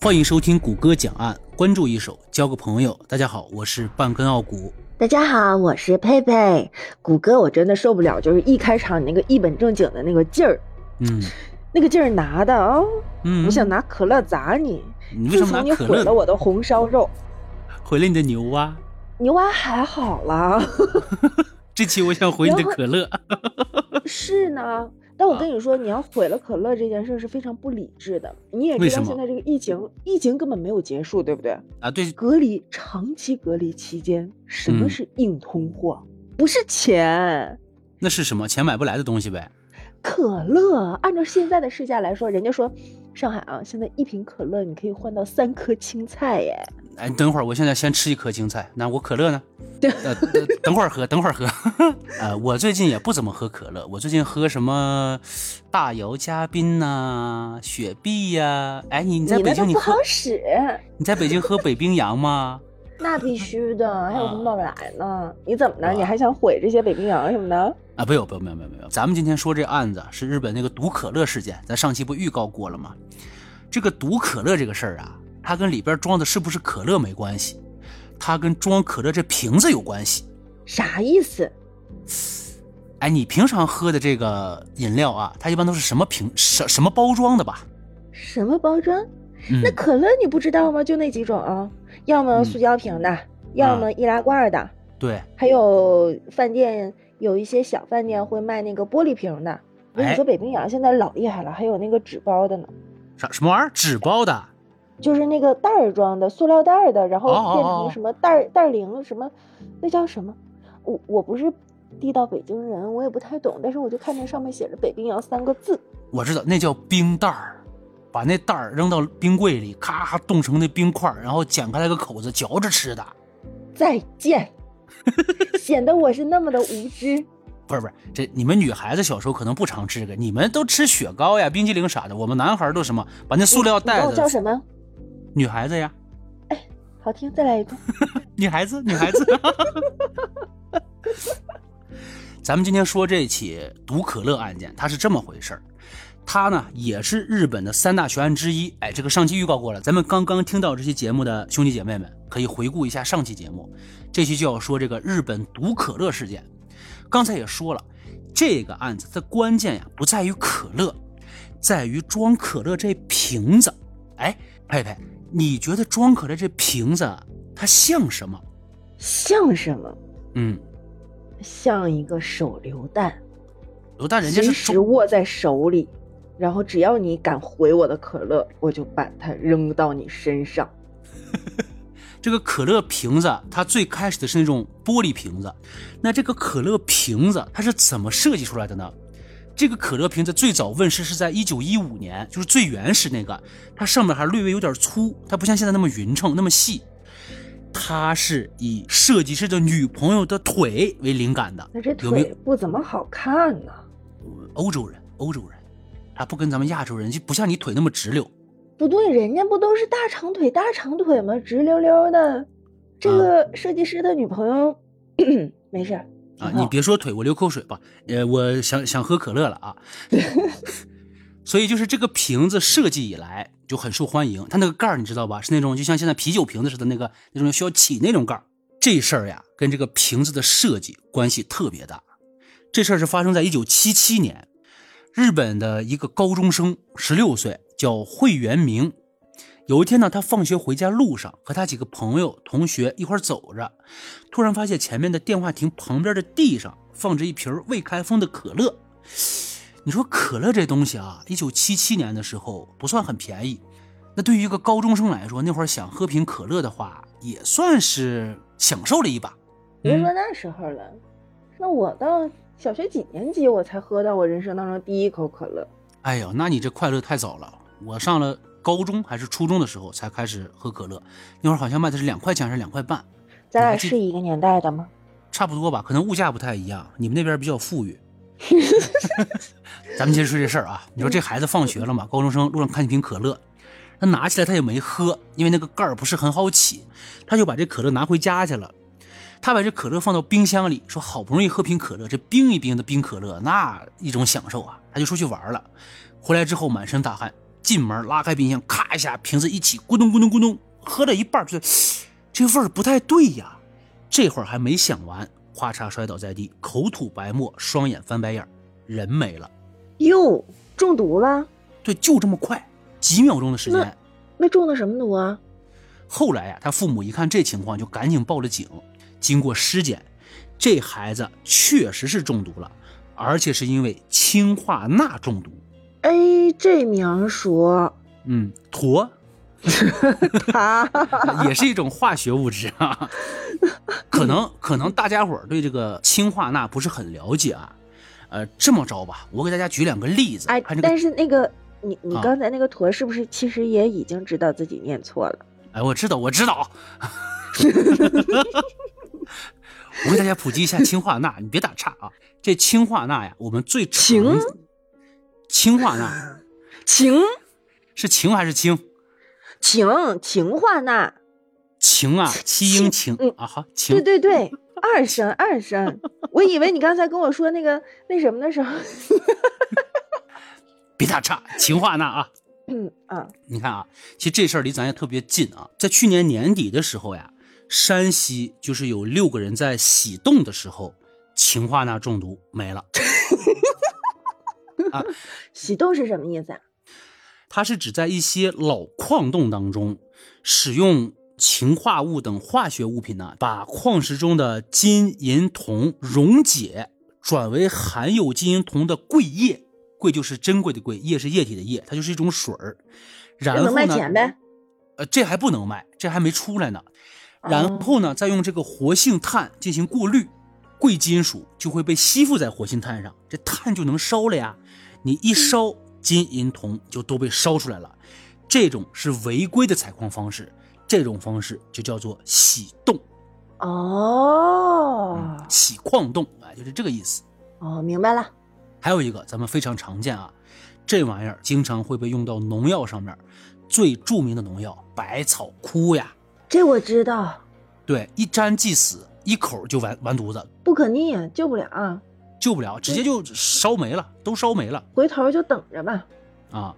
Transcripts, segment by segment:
欢迎收听谷歌讲案，关注一手，交个朋友。大家好，我是半根傲骨。大家好，我是佩佩。谷歌，我真的受不了，就是一开场你那个一本正经的那个劲儿，嗯那个劲儿拿的啊、嗯，我想拿可乐砸你。你为什么拿可乐毁了我的红烧肉，毁了你的牛蛙？牛蛙还好啦，这期我想毁你的可乐。是呢。但我啊跟你说，你要毁了可乐这件事是非常不理智的。你也知道，现在这个疫情，疫情根本没有结束，对不对？啊，对，隔离长期隔离期间，什么嗯是硬通货？不是钱，那是什么？钱买不来的东西呗。可乐。按照现在的市价来说，人家说上海啊，现在一瓶可乐你可以换到三颗青菜耶。哎，等会儿，我现在先吃一颗青菜。那我可乐呢？呃，呃等会儿喝，等会儿喝。呃，我最近也不怎么喝可乐，我最近喝什么大姚嘉宾呐、雪碧呀、哎，你你在北京你不好使，你在北京喝北冰洋吗？那必须的，还有啊红宝来呢。你怎么哇的？你还想毁这些北冰洋什么的？啊，不有不有没有没有没有，咱们今天说这案子是日本那个毒可乐事件，咱上期不预告过了吗？这个毒可乐这个事儿啊，它跟里边装的是不是可乐没关系，它跟装可乐这瓶子有关系。啥意思？哎，你平常喝的这个饮料啊，它一般都是什么瓶什什么包装的吧？什么包装？嗯那可乐你不知道吗？就那几种啊，要么嗯塑胶瓶的，要么易拉罐的，对，还有饭店有一些小饭店会卖那个玻璃瓶的。我跟哎你说，北冰洋现在老厉害了，还有那个纸包的呢，啥什么玩意儿？纸包的？就是那个袋儿装的，塑料袋儿的，然后变成什么袋儿袋儿零什么，那叫什么？我我不是地道北京人，我也不太懂，但是我就看见上面写着“北冰洋”三个字。我知道，那叫冰袋儿，把那袋儿扔到冰柜里，咔冻成那冰块儿，然后剪开来个口子嚼着吃的。再见，显得我是那么的无知。不是不是，这你们女孩子小时候可能不常吃这个，你们都吃雪糕呀、冰激凌啥的。我们男孩都什么，把那塑料袋子。叫什么？女孩子呀，哎好听，再来一遍。女孩子，女孩子。咱们今天说这起毒可乐案件，它是这么回事儿。它呢也是日本的三大悬案之一。哎，这个上期预告过了，咱们刚刚听到这期节目的兄弟姐妹们可以回顾一下上期节目。这期就要说这个日本毒可乐事件。刚才也说了，这个案子的关键呀不在于可乐，在于装可乐这瓶子。哎，佩佩，你觉得装可乐这瓶子它像什么？像什么？嗯，像一个手榴弹，榴弹人家随是中时握在手里，然后只要你敢回我的可乐，我就把它扔到你身上。这个可乐瓶子，它最开始的是那种玻璃瓶子。那这个可乐瓶子它是怎么设计出来的呢？这个可乐瓶子最早问世是在一九一五年，就是最原始那个，它上面还略微有点粗，它不像现在那么匀称那么细。它是以设计师的女朋友的腿为灵感的，那这腿不怎么好看呢。欧洲人，欧洲人，他不跟咱们亚洲人就不像你腿那么直溜。不对，人家不都是大长腿大长腿吗？直溜溜的。这个设计师的女朋友，没事儿啊，你别说腿，我流口水吧。呃，我想想喝可乐了啊。所以就是这个瓶子设计以来就很受欢迎，它那个盖儿你知道吧？是那种就像现在啤酒瓶子似的那个那种需要起那种盖儿。这事儿呀，跟这个瓶子的设计关系特别大。这事儿是发生在一九七七年，日本的一个高中生，十六岁，叫惠元明。有一天呢，他放学回家路上，和他几个朋友、同学一块走着，突然发现前面的电话亭旁边的地上放着一瓶未开封的可乐。你说可乐这东西啊，一九七七年的时候不算很便宜，那对于一个高中生来说，那会儿想喝瓶可乐的话，也算是享受了一把。别说那时候了，那我到小学几年级我才喝到我人生当中第一口可乐。哎呦，那你这快乐太早了。我上了高中还是初中的时候才开始喝可乐，那会儿好像卖的是两块钱还是两块半，咱俩是一个年代的吗？差不多吧，可能物价不太一样，你们那边比较富裕。咱们接着说这事儿啊，你说这孩子放学了嘛，高中生路上看见瓶可乐，他拿起来他也没喝，因为那个盖儿不是很好起，他就把这可乐拿回家去了。他把这可乐放到冰箱里，说好不容易喝瓶可乐，这冰一冰的冰可乐，那一种享受啊！他就出去玩了，回来之后满身大汗，进门拉开冰箱，咔一下瓶子一起咕咚咕咚咕咚，喝了一半，觉得这味儿不太对呀。这会儿还没想完，咔嚓摔倒在地，口吐白沫，双眼翻白眼，人没了。哟，中毒了？对，就这么快，几秒钟的时间。那中的什么毒啊？后来呀，他父母一看这情况，就赶紧报了警。经过尸检，这孩子确实是中毒了，而且是因为氢化钠中毒。哎，这名说。嗯，妥。它 也是一种化学物质啊。可能可能大家伙儿对这个氢化钠不是很了解啊。呃，这么着吧，我给大家举两个例子。哎，但是那个你你刚才那个坨是不是其实也已经知道自己念错了？哎，我知道，我知道。我给大家普及一下氢化钠，你别打岔啊。这氢化钠呀，我们最氢氢化钠，氢是氢还是氢？氢氢化钠，氢啊，七英氢啊，好，氢。对对对，二声二声。我以为你刚才跟我说那个那什么的时候，别打岔，氢化钠啊。嗯啊，你看啊，其实这事儿离咱也特别近啊。在去年年底的时候呀，山西就是有六个人在洗洞的时候氰化钠中毒没了。啊，洗洞是什么意思啊？它是指在一些老矿洞当中使用氰化物等化学物品呢，把矿石中的金银铜溶解，转为含有金银铜的贵液。贵就是珍贵的贵，液是液体的液，它就是一种水儿。然后呢？呃，这还不能卖，这还没出来呢。然后呢，再用这个活性炭进行过滤，贵金属就会被吸附在活性炭上，这炭就能烧了呀。你一烧，金银铜就都被烧出来了。这种是违规的采矿方式，这种方式就叫做洗洞。哦，洗矿洞啊，就是这个意思。哦，明白了。还有一个咱们非常常见啊，这玩意儿经常会被用到农药上面，最著名的农药百草枯呀。这我知道。对，一沾即死，一口就完完犊子，不可逆，救不了，救不了，直接就烧没了，都烧没了。回头就等着吧。啊，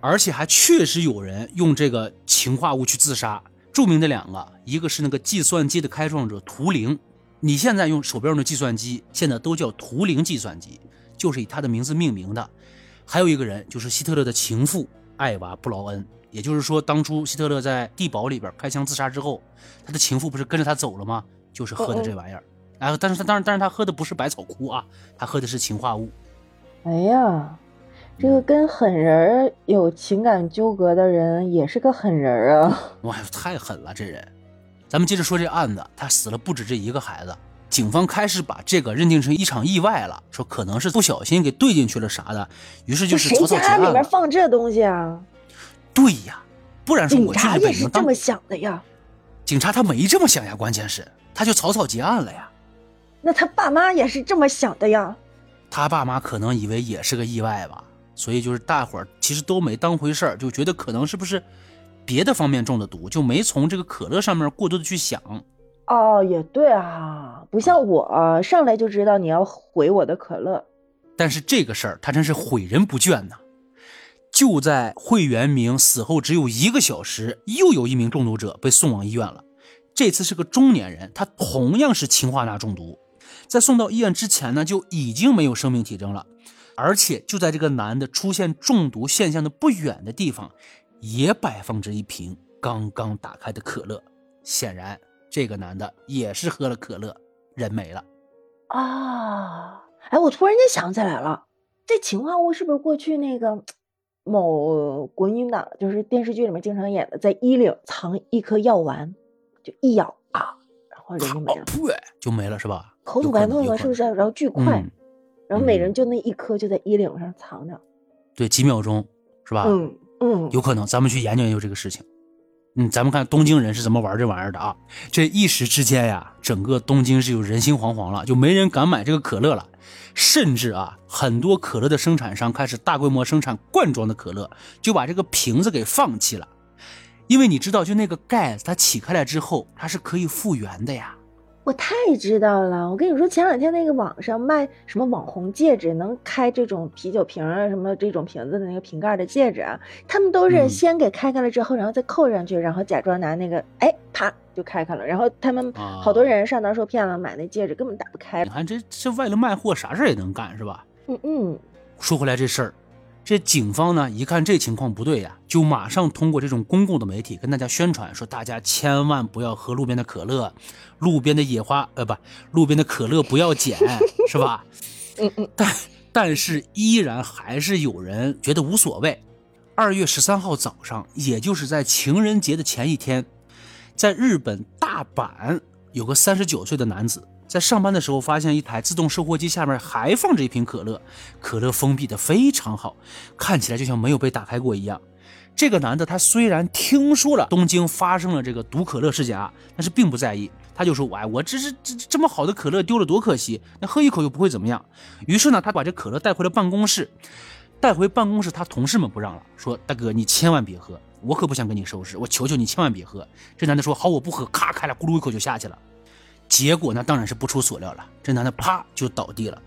而且还确实有人用这个氰化物去自杀，著名的两个，一个是那个计算机的开创者图灵，你现在用手边用的计算机，现在都叫图灵计算机。就是以他的名字命名的，还有一个人就是希特勒的情妇艾娃·布劳恩。也就是说，当初希特勒在地堡里边开枪自杀之后，他的情妇不是跟着他走了吗？就是喝的这玩意儿。然后，但是他当然，但是他喝的不是百草枯啊，他喝的是氰化物。哎呀，这个跟狠人有情感纠葛的人也是个狠人啊！哇，太狠了这人。咱们接着说这案子，他死了不止这一个孩子。警方开始把这个认定成一场意外了，说可能是不小心给兑进去了啥的，于是就是草草结案里面放这东西啊？对呀，不然说我警察也是这么想的呀。警察他没这么想呀，关键是他就草草结案了呀。那他爸妈也是这么想的呀？他爸妈可能以为也是个意外吧，所以就是大伙儿其实都没当回事儿，就觉得可能是不是别的方面中的毒，就没从这个可乐上面过多的去想。哦，也对啊，不像我上来就知道你要毁我的可乐。但是这个事儿他真是毁人不倦呐！就在惠元明死后只有一个小时，又有一名中毒者被送往医院了。这次是个中年人，他同样是氰化钠中毒。在送到医院之前呢，就已经没有生命体征了。而且就在这个男的出现中毒现象的不远的地方，也摆放着一瓶刚刚打开的可乐。显然。这个男的也是喝了可乐，人没了。啊，哎，我突然间想起来了，这氰化物是不是过去那个某国民党就是电视剧里面经常演的，在衣领藏一颗药丸，就一咬啊，然后人就没了，就没了是吧？口吐白沫了，是不是？然后巨快，然后每人就那一颗就在衣领上藏着，对，几秒钟是吧？嗯嗯，有可能，咱们去研究研究这个事情。嗯，咱们看东京人是怎么玩这玩意儿的啊？这一时之间呀，整个东京是有人心惶惶了，就没人敢买这个可乐了。甚至啊，很多可乐的生产商开始大规模生产罐装的可乐，就把这个瓶子给放弃了。因为你知道，就那个盖子，它起开来之后，它是可以复原的呀。我太知道了，我跟你说，前两天那个网上卖什么网红戒指，能开这种啤酒瓶啊，什么这种瓶子的那个瓶盖的戒指啊，他们都是嗯先给开开了之后，然后再扣上去，然后假装拿那个，哎，啪就开开了。然后他们啊好多人上当受骗了，买那戒指根本打不开你。看这这为了卖货，啥事儿也能干是吧？嗯嗯，说回来这事儿，这警方呢一看这情况不对呀，就马上通过这种公共的媒体跟大家宣传，说大家千万不要喝路边的可乐，路边的野花呃不，路边的可乐不要捡，是吧？嗯嗯，但但是依然还是有人觉得无所谓。二月十三号早上，也就是在情人节的前一天，在日本大阪有个三十九岁的男子，在上班的时候发现一台自动售货机下面还放着一瓶可乐，可乐封闭的非常好，看起来就像没有被打开过一样。这个男的他虽然听说了东京发生了这个毒可乐事件啊，但是并不在意，他就说：“哎，我这是这这么好的可乐丢了多可惜，那喝一口又不会怎么样。”于是呢，他把这可乐带回了办公室。带回办公室，他同事们不让了，说：“大哥，你千万别喝，我可不想跟你收拾，我求求你千万别喝。”这男的说：“好，我不喝。”咔开了，咕噜一口就下去了。结果那，当然是不出所料了，这男的啪就倒地了。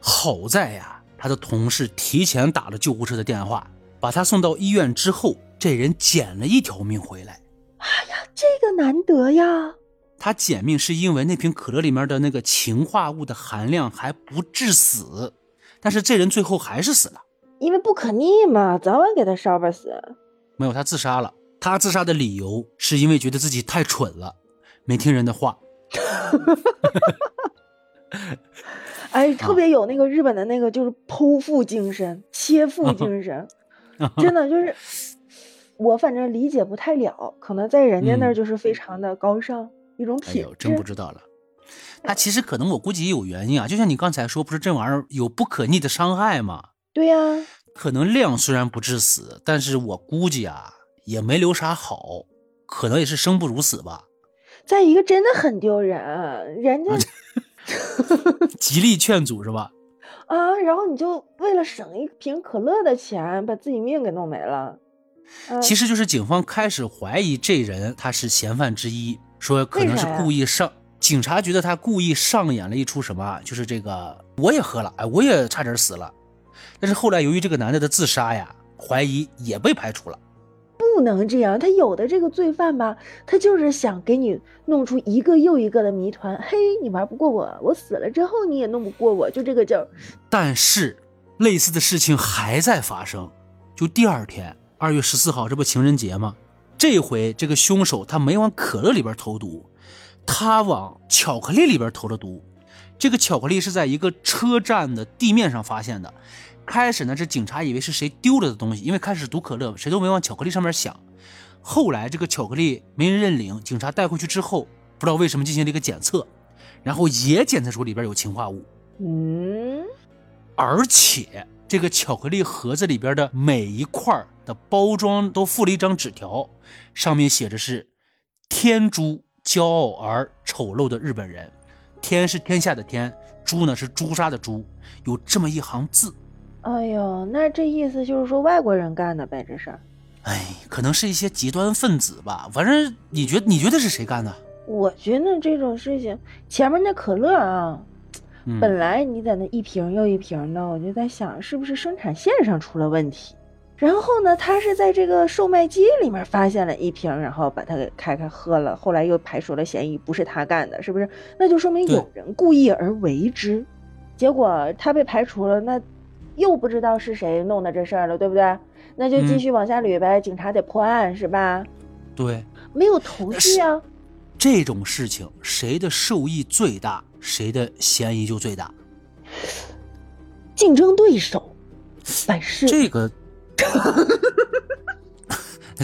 好在呀，他的同事提前打了救护车的电话，把他送到医院之后，这人捡了一条命回来。哎呀，这个难得呀。他捡命是因为那瓶可乐里面的那个氰化物的含量还不致死，但是这人最后还是死了。因为不可逆嘛，早晚给他烧吧死。没有，他自杀了。他自杀的理由是因为觉得自己太蠢了，没听人的话。哎，特别有那个日本的那个就是剖腹精神、切腹精神，真的就是我反正理解不太了，可能在人家那儿嗯就是非常的高尚、一种品哎呦，真不。知道了。那其实可能我估计也有原因啊，就像你刚才说，不是这玩意儿有不可逆的伤害吗？对呀、可能量虽然不致死，但是我估计啊也没留啥好，可能也是生不如死吧。再一个真的很丢人，人家 极力劝阻是吧？啊，然后你就为了省一瓶可乐的钱，把自己命给弄没了。啊、其实就是警方开始怀疑这人他是嫌犯之一，说可能是故意上。警察觉得他故意上演了一出什么啊，就是这个我也喝了，哎，我也差点死了。但是后来由于这个男的的自杀呀，怀疑也被排除了。不能这样，他有的这个罪犯吧，他就是想给你弄出一个又一个的谜团。嘿，你玩不过我，我死了之后你也弄不过我，就这个劲儿。但是类似的事情还在发生。就第二天，二月十四号，这不情人节吗？这回这个凶手他没往可乐里边投毒，他往巧克力里边投了毒。这个巧克力是在一个车站的地面上发现的。开始呢，这警察以为是谁丢了的东西，因为开始毒可乐，谁都没往巧克力上面想。后来这个巧克力没人认领，警察带回去之后，不知道为什么进行了一个检测，然后也检测出里边有氰化物。嗯，而且这个巧克力盒子里边的每一块的包装都附了一张纸条，上面写着是“天诛骄傲而丑陋的日本人”，天是天下的天，诛呢是朱砂的诛，有这么一行字。哎呦，那这意思就是说外国人干的呗，这是。哎，可能是一些极端分子吧。反正你觉你觉得是谁干的？我觉得这种事情，前面那可乐啊，嗯，本来你在那一瓶又一瓶的，我就在想是不是生产线上出了问题。然后呢，他是在这个售卖机里面发现了一瓶，然后把它给开开喝了，后来又排除了嫌疑，不是他干的，是不是？那就说明有人故意而为之，结果他被排除了，那又不知道是谁弄的这事儿了，对不对？那就继嗯续往下捋呗，警察得破案是吧？对没有头绪啊。这种事情，谁的受益最大，谁的嫌疑就最大。竞争对手，百事。这个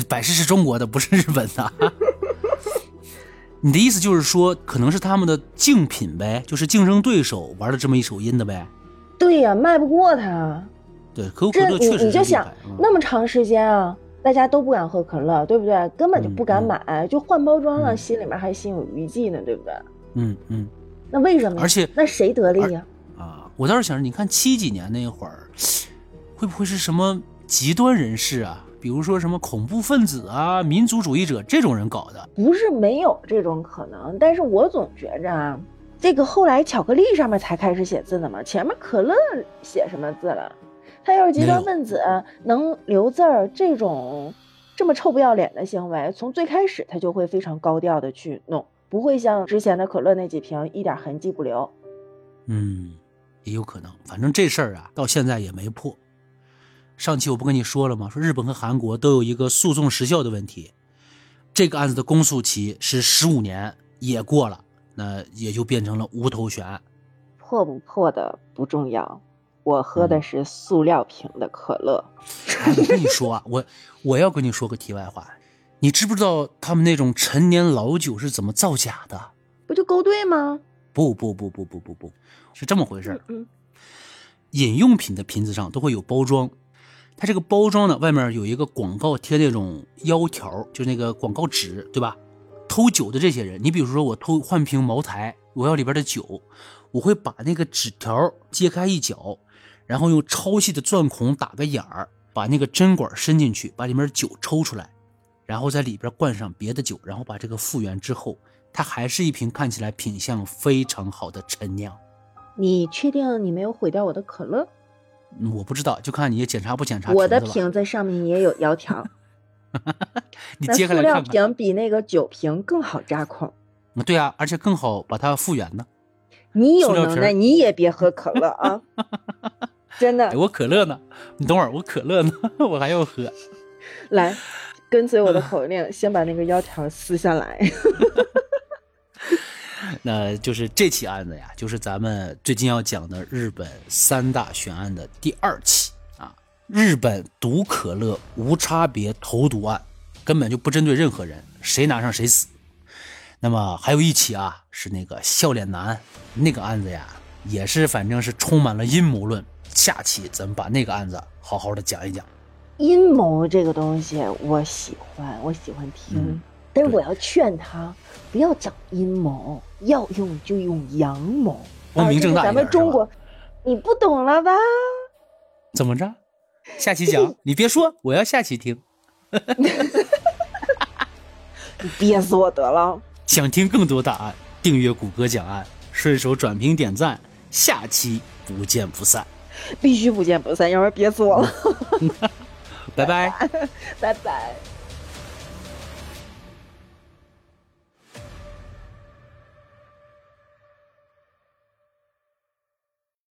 百事是中国的，不是日本的。你的意思就是说，可能是他们的竞品呗，就是竞争对手玩了这么一手阴的呗。对呀、卖不过他。对，可口可这你乐确实你就想那么长时间啊，大家都不敢喝可乐，对不对？根本就不敢买，就换包装了，嗯心里面还心有余悸呢，对不对？嗯嗯那为什么？而且那谁得利呀？啊，我倒是想着，你看七几年那会儿，会不会是什么极端人士啊？比如说什么恐怖分子啊、民族主义者这种人搞的。不是没有这种可能，但是我总觉着啊，这个后来巧克力上面才开始写字的嘛，前面可乐写什么字了？他要是极端分子能留字儿，这种这么臭不要脸的行为，从最开始他就会非常高调的去弄，不会像之前的可乐那几瓶一点痕迹不留。嗯，也有可能，反正这事儿啊，到现在也没破。上期我不跟你说了吗？说日本和韩国都有一个诉讼时效的问题，这个案子的公诉期是十五年，也过了，那也就变成了无头悬。破不破的不重要，我喝的是塑料瓶的可乐。哎，我跟你说啊，我我要跟你说个题外话，你知不知道他们那种陈年老酒是怎么造假的？不就勾兑吗？不不不不不不不，是这么回事。嗯，饮用品的瓶子上都会有包装。它这个包装呢，外面有一个广告贴那种腰条，就是那个广告纸，对吧？偷酒的这些人，你比如说我偷换瓶茅台，我要里边的酒，我会把那个纸条揭开一角，然后用超细的钻孔打个眼儿，把那个针管伸进去，把里面酒抽出来，然后在里边灌上别的酒，然后把这个复原之后，它还是一瓶看起来品相非常好的陈酿。你确定你没有毁掉我的可乐？我不知道，就看你检查不检查。我的瓶子上面也有腰条。你揭开来看看。塑料瓶比那个酒瓶更好扎孔。对啊，而且更好把它复原呢。你有能耐，你也别喝可乐啊！真的。我可乐呢？你等会儿，我可乐呢？我还要喝。来，跟随我的口令，先把那个腰条撕下来。那就是这起案子呀，就是咱们最近要讲的日本三大悬案的第二起啊，日本毒可乐无差别投毒案，根本就不针对任何人，谁拿上谁死。那么还有一起啊，是那个笑脸男那个案子呀，也是反正是充满了阴谋论。下期咱们把那个案子好好的讲一讲。阴谋这个东西，我喜欢，我喜欢听。但是我要劝他不要讲阴谋，要用就用阳谋。光明正大咱们中国，你不懂了吧？怎么着？下期讲，你别说，我要下期听。你憋死我得了！想听更多答案，订阅谷歌讲案，顺手转评点赞，下期不见不散。必须不见不散，要不然憋死我了。拜拜，拜拜。